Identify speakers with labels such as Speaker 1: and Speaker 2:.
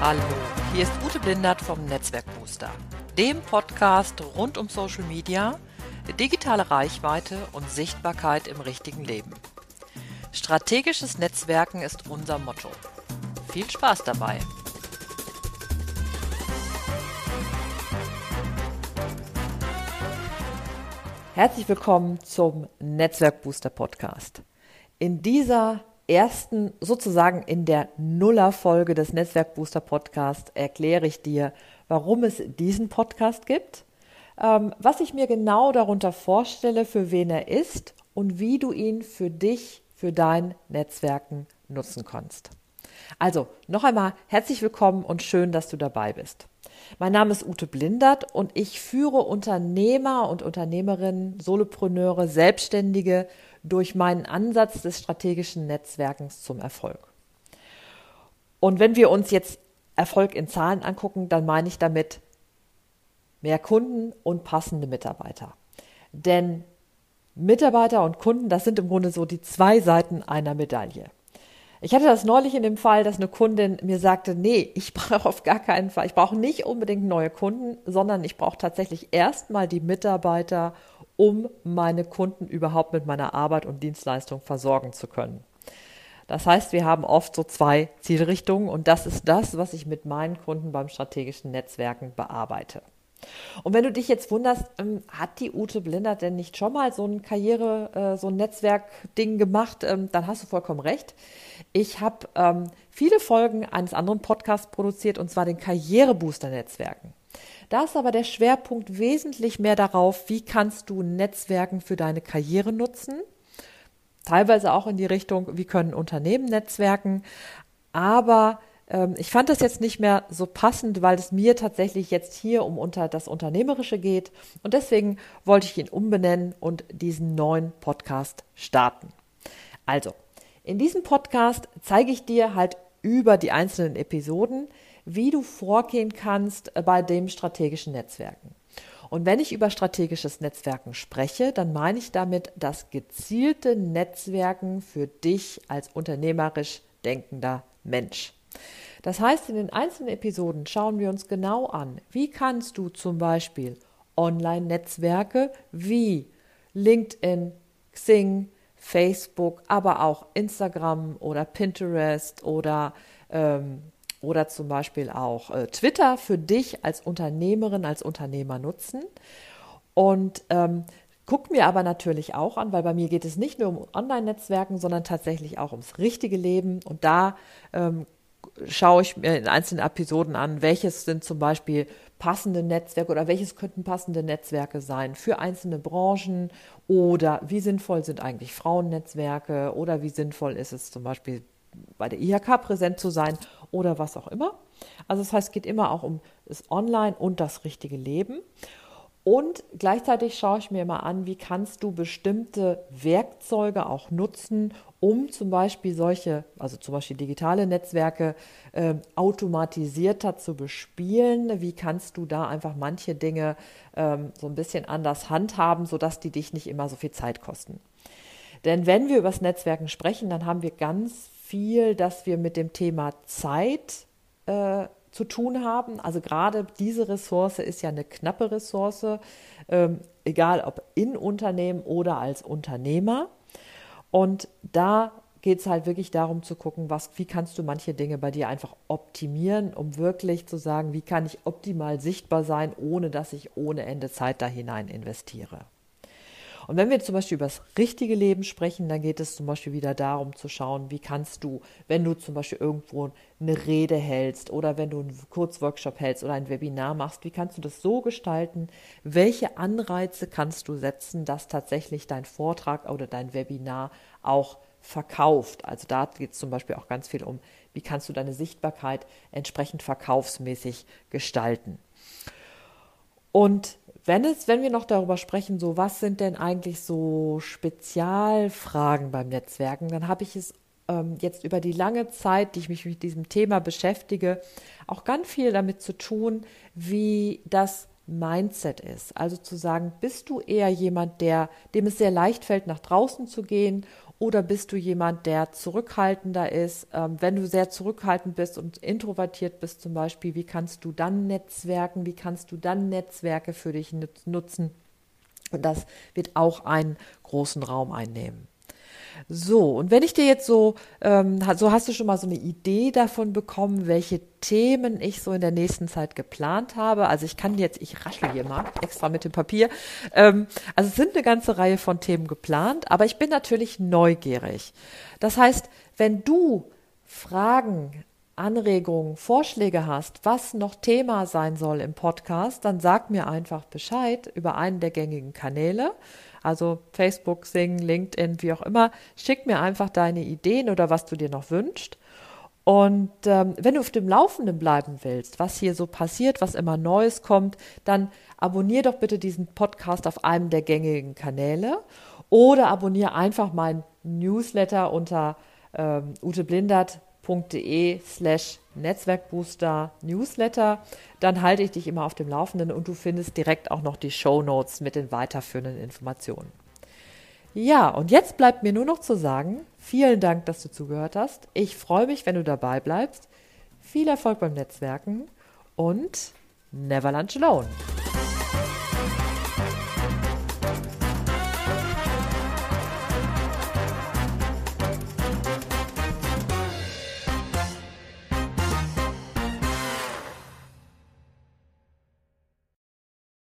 Speaker 1: Hallo, hier ist Ute Blindert vom Netzwerkbooster, dem Podcast rund um Social Media, digitale Reichweite und Sichtbarkeit im richtigen Leben. Strategisches Netzwerken ist unser Motto. Viel Spaß dabei! Herzlich willkommen zum Netzwerkbooster Podcast. In dieser ersten, sozusagen in der Nuller-Folge des Netzwerkbooster Podcast erkläre ich dir, warum es diesen Podcast gibt, ähm, was ich mir genau darunter vorstelle, für wen er ist und wie du ihn für dich, für dein Netzwerken nutzen kannst. Also, noch einmal herzlich willkommen und schön, dass du dabei bist. Mein Name ist Ute Blindert und ich führe Unternehmer und Unternehmerinnen, Solopreneure, Selbstständige durch meinen Ansatz des strategischen Netzwerkens zum Erfolg. Und wenn wir uns jetzt Erfolg in Zahlen angucken, dann meine ich damit mehr Kunden und passende Mitarbeiter. Denn Mitarbeiter und Kunden, das sind im Grunde so die zwei Seiten einer Medaille. Ich hatte das neulich in dem Fall, dass eine Kundin mir sagte, nee, ich brauche auf gar keinen Fall, ich brauche nicht unbedingt neue Kunden, sondern ich brauche tatsächlich erstmal die Mitarbeiter, um meine Kunden überhaupt mit meiner Arbeit und Dienstleistung versorgen zu können. Das heißt, wir haben oft so zwei Zielrichtungen und das ist das, was ich mit meinen Kunden beim strategischen Netzwerken bearbeite. Und wenn du dich jetzt wunderst, ähm, hat die Ute Blinder denn nicht schon mal so ein Karriere, äh, so ein Netzwerkding gemacht, ähm, dann hast du vollkommen recht. Ich habe ähm, viele Folgen eines anderen Podcasts produziert, und zwar den Karrierebooster-Netzwerken. Da ist aber der Schwerpunkt wesentlich mehr darauf, wie kannst du Netzwerken für deine Karriere nutzen. Teilweise auch in die Richtung, wie können Unternehmen netzwerken. Aber ich fand das jetzt nicht mehr so passend, weil es mir tatsächlich jetzt hier um unter das Unternehmerische geht. Und deswegen wollte ich ihn umbenennen und diesen neuen Podcast starten. Also, in diesem Podcast zeige ich dir halt über die einzelnen Episoden, wie du vorgehen kannst bei dem strategischen Netzwerken. Und wenn ich über strategisches Netzwerken spreche, dann meine ich damit das gezielte Netzwerken für dich als unternehmerisch denkender Mensch. Das heißt, in den einzelnen Episoden schauen wir uns genau an, wie kannst du zum Beispiel Online-Netzwerke wie LinkedIn, Xing, Facebook, aber auch Instagram oder Pinterest oder, ähm, oder zum Beispiel auch äh, Twitter für dich als Unternehmerin, als Unternehmer nutzen. Und ähm, Guckt mir aber natürlich auch an, weil bei mir geht es nicht nur um Online-Netzwerken, sondern tatsächlich auch ums richtige Leben. Und da ähm, schaue ich mir in einzelnen Episoden an, welches sind zum Beispiel passende Netzwerke oder welches könnten passende Netzwerke sein für einzelne Branchen oder wie sinnvoll sind eigentlich Frauennetzwerke oder wie sinnvoll ist es zum Beispiel bei der IHK präsent zu sein oder was auch immer. Also das heißt, es geht immer auch um das Online und das richtige Leben. Und gleichzeitig schaue ich mir immer an, wie kannst du bestimmte Werkzeuge auch nutzen, um zum Beispiel solche, also zum Beispiel digitale Netzwerke, äh, automatisierter zu bespielen. Wie kannst du da einfach manche Dinge ähm, so ein bisschen anders handhaben, sodass die dich nicht immer so viel Zeit kosten. Denn wenn wir über das Netzwerken sprechen, dann haben wir ganz viel, dass wir mit dem Thema Zeit äh, zu tun haben. Also gerade diese Ressource ist ja eine knappe Ressource, ähm, egal ob in Unternehmen oder als Unternehmer. Und da geht es halt wirklich darum zu gucken, was, wie kannst du manche Dinge bei dir einfach optimieren, um wirklich zu sagen, wie kann ich optimal sichtbar sein, ohne dass ich ohne Ende Zeit da hinein investiere. Und wenn wir zum Beispiel über das richtige Leben sprechen, dann geht es zum Beispiel wieder darum zu schauen, wie kannst du, wenn du zum Beispiel irgendwo eine Rede hältst oder wenn du einen Kurzworkshop hältst oder ein Webinar machst, wie kannst du das so gestalten? Welche Anreize kannst du setzen, dass tatsächlich dein Vortrag oder dein Webinar auch verkauft? Also da geht es zum Beispiel auch ganz viel um, wie kannst du deine Sichtbarkeit entsprechend verkaufsmäßig gestalten? Und wenn es, wenn wir noch darüber sprechen, so was sind denn eigentlich so Spezialfragen beim Netzwerken, dann habe ich es ähm, jetzt über die lange Zeit, die ich mich mit diesem Thema beschäftige, auch ganz viel damit zu tun, wie das Mindset ist. Also zu sagen, bist du eher jemand, der, dem es sehr leicht fällt, nach draußen zu gehen Oder bist du jemand, der zurückhaltender ist? Ähm, wenn du sehr zurückhaltend bist und introvertiert bist zum Beispiel, wie kannst du dann netzwerken? Wie kannst du dann Netzwerke für dich nutzen? Und das wird auch einen großen Raum einnehmen. So, und wenn ich dir jetzt so, ähm, so hast du schon mal so eine Idee davon bekommen, welche Themen ich so in der nächsten Zeit geplant habe. Also ich kann jetzt, ich raschel hier mal extra mit dem Papier. Ähm, also es sind eine ganze Reihe von Themen geplant, aber ich bin natürlich neugierig. Das heißt, wenn du Fragen, Anregungen, Vorschläge hast, was noch Thema sein soll im Podcast, dann sag mir einfach Bescheid über einen der gängigen Kanäle. Also Facebook, Sing, LinkedIn, wie auch immer. Schick mir einfach deine Ideen oder was du dir noch wünschst. Und ähm, wenn du auf dem Laufenden bleiben willst, was hier so passiert, was immer Neues kommt, dann abonnier doch bitte diesen Podcast auf einem der gängigen Kanäle oder abonniere einfach meinen Newsletter unter ähm, uteblindert.de slash Netzwerkbooster Newsletter. Dann halte ich dich immer auf dem Laufenden und du findest direkt auch noch die Show Notes mit den weiterführenden Informationen. Ja, und jetzt bleibt mir nur noch zu sagen, vielen Dank, dass du zugehört hast. Ich freue mich, wenn du dabei bleibst. Viel Erfolg beim Netzwerken und never lunch alone.